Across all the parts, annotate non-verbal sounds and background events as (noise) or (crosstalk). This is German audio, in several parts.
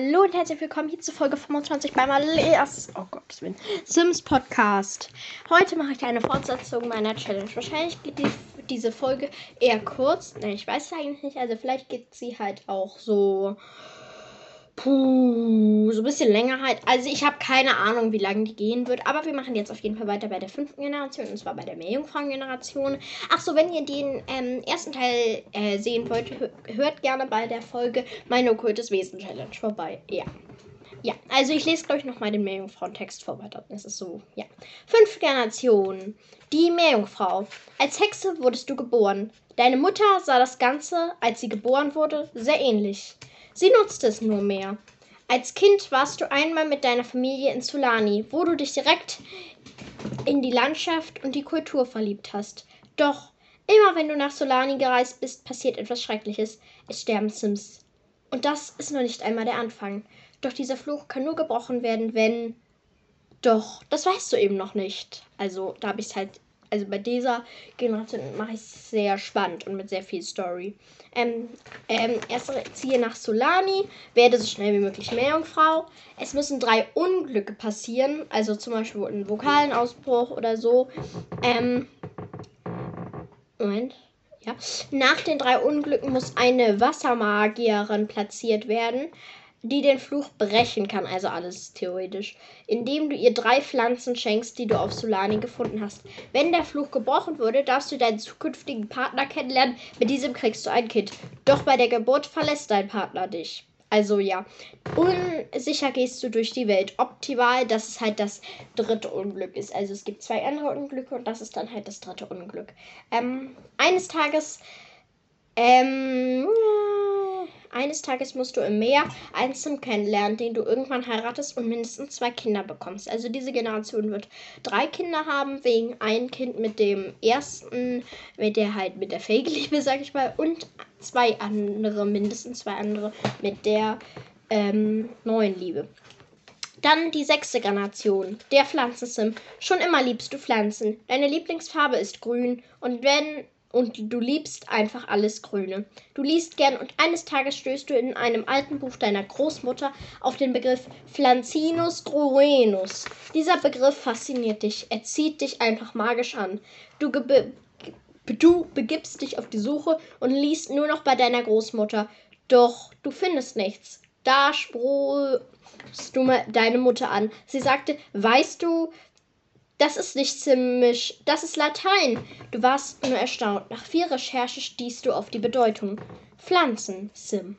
Hallo und herzlich willkommen hier zur Folge 25 beim Aleas, oh Gott, Sims Podcast. Heute mache ich eine Fortsetzung meiner Challenge. Wahrscheinlich geht die, diese Folge eher kurz. Ne, ich weiß es eigentlich nicht. Also vielleicht geht sie halt auch so Puh, so ein bisschen länger halt. Also ich habe keine Ahnung, wie lange die gehen wird. Aber wir machen jetzt auf jeden Fall weiter bei der fünften Generation. Und zwar bei der Meerjungfrauen-Generation. Ach so, wenn ihr den ähm, ersten Teil äh, sehen wollt, hört gerne bei der Folge Meine okkultes Wesen Challenge vorbei. Ja. Ja, also ich lese, glaube ich, noch mal den Meerjungfrauen-Text vor weiter. Das ist so, ja. Fünfte Generation. Die Meerjungfrau. Als Hexe wurdest du geboren. Deine Mutter sah das Ganze, als sie geboren wurde, sehr ähnlich. Sie nutzte es nur mehr. Als Kind warst du einmal mit deiner Familie in Sulani, wo du dich direkt in die Landschaft und die Kultur verliebt hast. Doch immer wenn du nach Solani gereist bist, passiert etwas Schreckliches. Es sterben Sims. Und das ist noch nicht einmal der Anfang. Doch dieser Fluch kann nur gebrochen werden, wenn. Doch, das weißt du eben noch nicht. Also, da habe ich es halt also bei dieser Generation mache ich es sehr spannend und mit sehr viel Story. Ähm, ähm, erst ziehe nach Solani, werde so schnell wie möglich Meerjungfrau. Es müssen drei Unglücke passieren, also zum Beispiel ein Vokalenausbruch oder so. Ähm, Moment. Ja. Nach den drei Unglücken muss eine Wassermagierin platziert werden die den Fluch brechen kann, also alles theoretisch, indem du ihr drei Pflanzen schenkst, die du auf Solani gefunden hast. Wenn der Fluch gebrochen wurde, darfst du deinen zukünftigen Partner kennenlernen. Mit diesem kriegst du ein Kind. Doch bei der Geburt verlässt dein Partner dich. Also ja, unsicher gehst du durch die Welt. Optimal, dass es halt das dritte Unglück ist. Also es gibt zwei andere Unglücke und das ist dann halt das dritte Unglück. Ähm, eines Tages, ähm, eines Tages musst du im Meer einen Sim kennenlernen, den du irgendwann heiratest und mindestens zwei Kinder bekommst. Also diese Generation wird drei Kinder haben, wegen ein Kind mit dem ersten, mit der halt mit der Fake-Liebe, (laughs) sag ich mal, und zwei andere, mindestens zwei andere mit der ähm, neuen Liebe. Dann die sechste Generation, der Pflanzensim. Schon immer liebst du Pflanzen. Deine Lieblingsfarbe ist grün und wenn und du liebst einfach alles Grüne. Du liest gern und eines Tages stößt du in einem alten Buch deiner Großmutter auf den Begriff Flancinus gruenus. Dieser Begriff fasziniert dich, er zieht dich einfach magisch an. Du, du begibst dich auf die Suche und liest nur noch bei deiner Großmutter. Doch du findest nichts. Da sprost du deine Mutter an. Sie sagte, weißt du, das ist nicht ziemlich. Das ist Latein. Du warst nur erstaunt. Nach viel Recherche stießt du auf die Bedeutung. Pflanzen, Sim.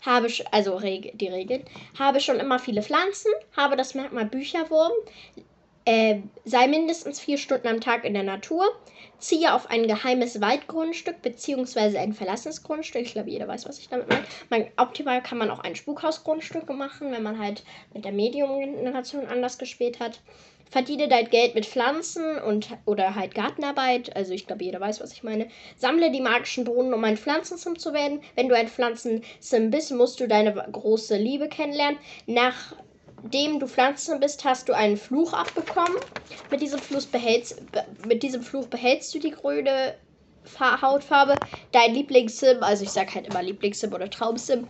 Habe, also Reg die Regeln. Habe schon immer viele Pflanzen. Habe das Merkmal Bücherwurm. Äh, sei mindestens vier Stunden am Tag in der Natur. Ziehe auf ein geheimes Waldgrundstück bzw. ein verlassenes Grundstück. Ich glaube, jeder weiß, was ich damit meine. Man, optimal kann man auch ein Spukhausgrundstück machen, wenn man halt mit der Medium-Generation anders gespielt hat verdiene dein Geld mit Pflanzen und oder halt Gartenarbeit. Also ich glaube, jeder weiß, was ich meine. Sammle die magischen Drohnen, um ein Pflanzensim zu werden. Wenn du ein Pflanzensim bist, musst du deine große Liebe kennenlernen. Nachdem du Pflanzen bist, hast du einen Fluch abbekommen. Mit diesem Fluch behältst, mit diesem Fluch behältst du die grüne Hautfarbe. Dein Lieblingssim, also ich sag halt immer Lieblingssim oder Traumsim,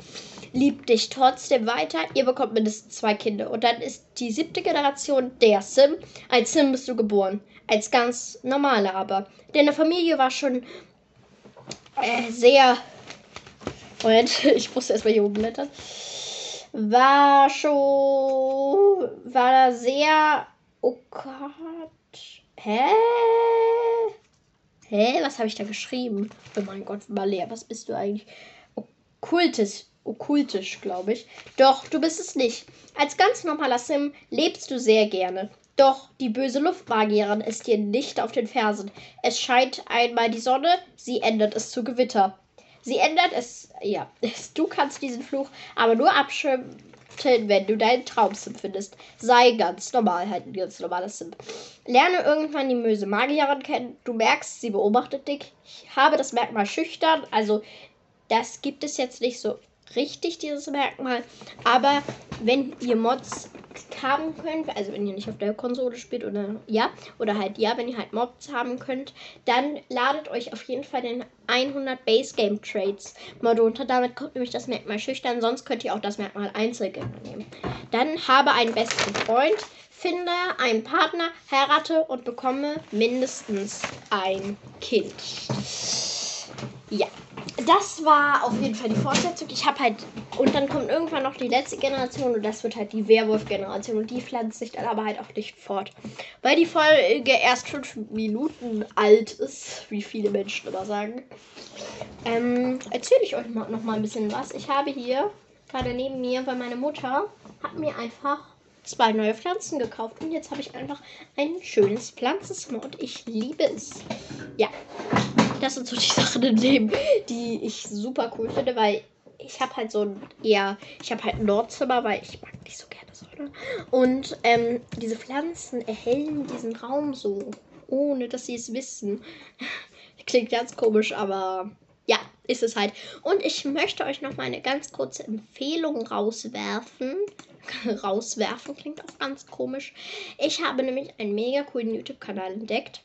liebt dich trotzdem weiter. Ihr bekommt mindestens zwei Kinder. Und dann ist die siebte Generation der Sim. Als Sim bist du geboren. Als ganz normaler aber. Deine Familie war schon äh, sehr. Moment, (laughs) ich musste erstmal hier umblättern. War schon. War da sehr. Oh Gott. Hä? Hä? Was habe ich da geschrieben? Oh mein Gott, Malea, was bist du eigentlich? Okkultes okkultisch, glaube ich. Doch, du bist es nicht. Als ganz normaler Sim lebst du sehr gerne. Doch die böse Luftmagierin ist dir nicht auf den Fersen. Es scheint einmal die Sonne, sie ändert es zu Gewitter. Sie ändert es, ja, du kannst diesen Fluch aber nur abschirmen, wenn du deinen Traumsim findest. Sei ganz normal, halt ein ganz normales Sim. Lerne irgendwann die böse Magierin kennen. Du merkst, sie beobachtet dich. Ich habe das Merkmal schüchtern, also das gibt es jetzt nicht so richtig, dieses Merkmal. Aber wenn ihr Mods haben könnt, also wenn ihr nicht auf der Konsole spielt oder ja, oder halt ja, wenn ihr halt Mobs haben könnt, dann ladet euch auf jeden Fall den 100 Base Game Trades Mod runter. Damit kommt nämlich das Merkmal schüchtern, sonst könnt ihr auch das Merkmal Einzelgänger nehmen. Dann habe einen besten Freund, finde einen Partner, heirate und bekomme mindestens ein Kind. Ja, das war auf jeden Fall die Fortsetzung. Ich habe halt. Und dann kommt irgendwann noch die letzte Generation und das wird halt die Werwolf-Generation. Und die pflanzt sich dann aber halt auch nicht fort. Weil die Folge erst fünf Minuten alt ist, wie viele Menschen immer sagen. Ähm, erzähle ich euch mal, noch mal ein bisschen was. Ich habe hier gerade neben mir, weil meine Mutter hat mir einfach zwei neue Pflanzen gekauft. Und jetzt habe ich einfach ein schönes Pflanzenzimmer und ich liebe es. Ja, das sind so die (laughs) Sachen im Leben, die ich super cool finde, weil ich habe halt so ein eher, ich habe halt ein Nordzimmer, weil ich mag nicht so gerne Sonne. Und ähm, diese Pflanzen erhellen diesen Raum so, ohne dass sie es wissen. (laughs) Klingt ganz komisch, aber ja, ist es halt. Und ich möchte euch noch mal eine ganz kurze Empfehlung rauswerfen. (laughs) rauswerfen klingt auch ganz komisch. Ich habe nämlich einen mega coolen YouTube-Kanal entdeckt.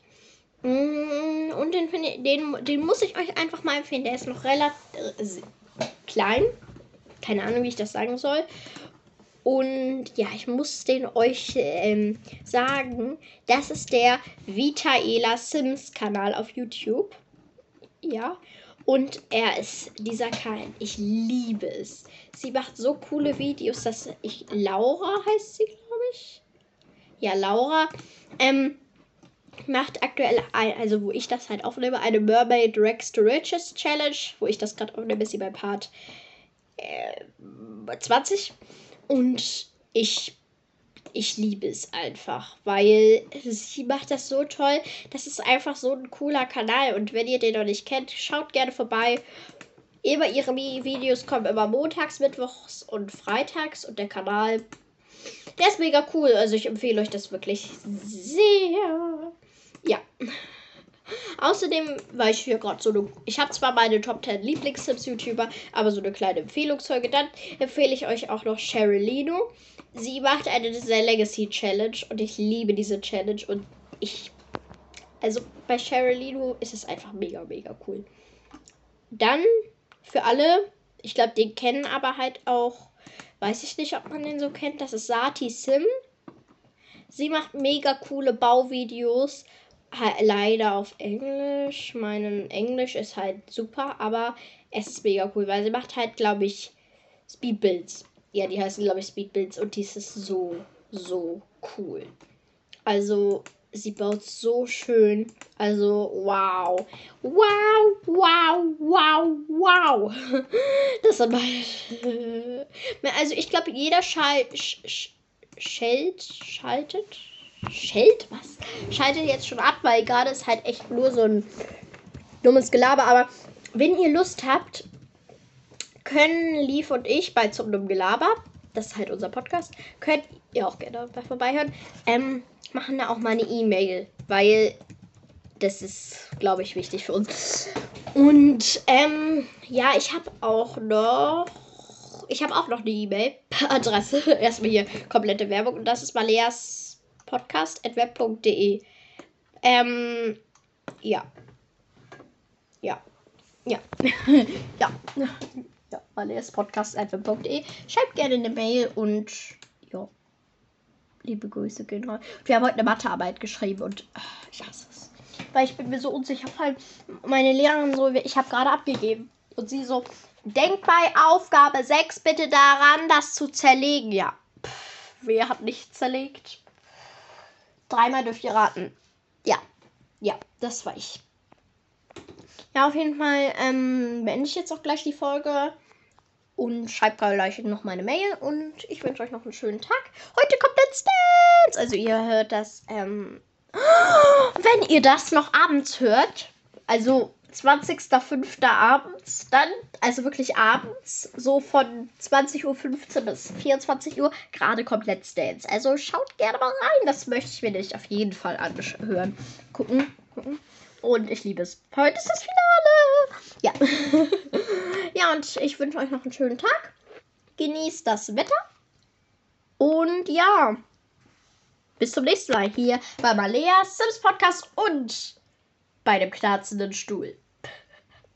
Mm, und den, den, den muss ich euch einfach mal empfehlen. Der ist noch relativ äh, klein. Keine Ahnung, wie ich das sagen soll. Und ja, ich muss den euch ähm, sagen. Das ist der Vitaela Sims Kanal auf YouTube. Ja. Und er ist dieser Kanal. Ich liebe es. Sie macht so coole Videos, dass ich. Laura heißt sie, glaube ich. Ja, Laura. Ähm, macht aktuell, ein, also wo ich das halt aufnehme, eine Mermaid Rex to Riches Challenge, wo ich das gerade aufnehme, ist sie bei Part äh, 20. Und ich, ich liebe es einfach, weil sie macht das so toll. Das ist einfach so ein cooler Kanal. Und wenn ihr den noch nicht kennt, schaut gerne vorbei. Immer ihre Videos kommen immer montags, mittwochs und freitags. Und der Kanal, der ist mega cool. Also ich empfehle euch das wirklich sehr. Ja. Außerdem, weil ich hier gerade so eine. Ich habe zwar meine Top 10 Lieblings-Sims-YouTuber, aber so eine kleine Empfehlungsfolge. Dann empfehle ich euch auch noch Sherilino. Sie macht eine Legacy Challenge und ich liebe diese Challenge und ich. Also bei Sherilino ist es einfach mega, mega cool. Dann für alle, ich glaube, den kennen aber halt auch. Weiß ich nicht, ob man den so kennt. Das ist Sati Sim. Sie macht mega coole Bauvideos leider auf Englisch. Mein Englisch ist halt super, aber es ist mega cool, weil sie macht halt, glaube ich, Speedbuilds. Ja, die heißen, glaube ich, Speedbuilds und dies ist so, so cool. Also, sie baut so schön. Also, wow. Wow, wow, wow, wow. (laughs) Das meine. (laughs) Also, ich glaube, jeder Schalt, Schalt, schaltet Schelt? Was? Schaltet jetzt schon ab, weil gerade ist halt echt nur so ein dummes Gelaber. Aber wenn ihr Lust habt, können Lief und ich bei zum dummen Gelaber, das ist halt unser Podcast, könnt ihr auch gerne bei vorbeihören, ähm, machen da auch mal eine E-Mail, weil das ist, glaube ich, wichtig für uns. Und ähm, ja, ich habe auch noch ich habe auch noch eine E-Mail-Adresse. (laughs) Erstmal hier komplette Werbung. Und das ist Maleas podcast.web.de. Ähm, ja. Ja. Ja. (laughs) ja. Ja, alles podcast.web.de. Schreibt gerne eine Mail und ja. Liebe Grüße, genau. Wir haben heute eine Mathearbeit geschrieben und ach, ich hasse es. Weil ich bin mir so unsicher. Vor allem meine Lehrerin so, ich habe gerade abgegeben. Und sie so, denk bei Aufgabe 6 bitte daran, das zu zerlegen. Ja. Pff, wer hat nicht zerlegt? Dreimal dürft ihr raten. Ja. Ja, das war ich. Ja, auf jeden Fall ähm, beende ich jetzt auch gleich die Folge. Und schreibt gleich noch meine Mail. Und ich wünsche euch noch einen schönen Tag. Heute kommt Let's Dance. Also ihr hört das, ähm, (gasps) wenn ihr das noch abends hört. Also 20.05. abends, dann, also wirklich abends, so von 20.15 Uhr bis 24 Uhr, gerade kommt Let's Dance. Also schaut gerne mal rein, das möchte ich mir nicht auf jeden Fall anhören. Gucken, gucken. Und ich liebe es. Heute ist das Finale. Ja. (laughs) ja, und ich wünsche euch noch einen schönen Tag. Genießt das Wetter. Und ja, bis zum nächsten Mal hier bei Malea Sims Podcast und bei dem knarzenden Stuhl.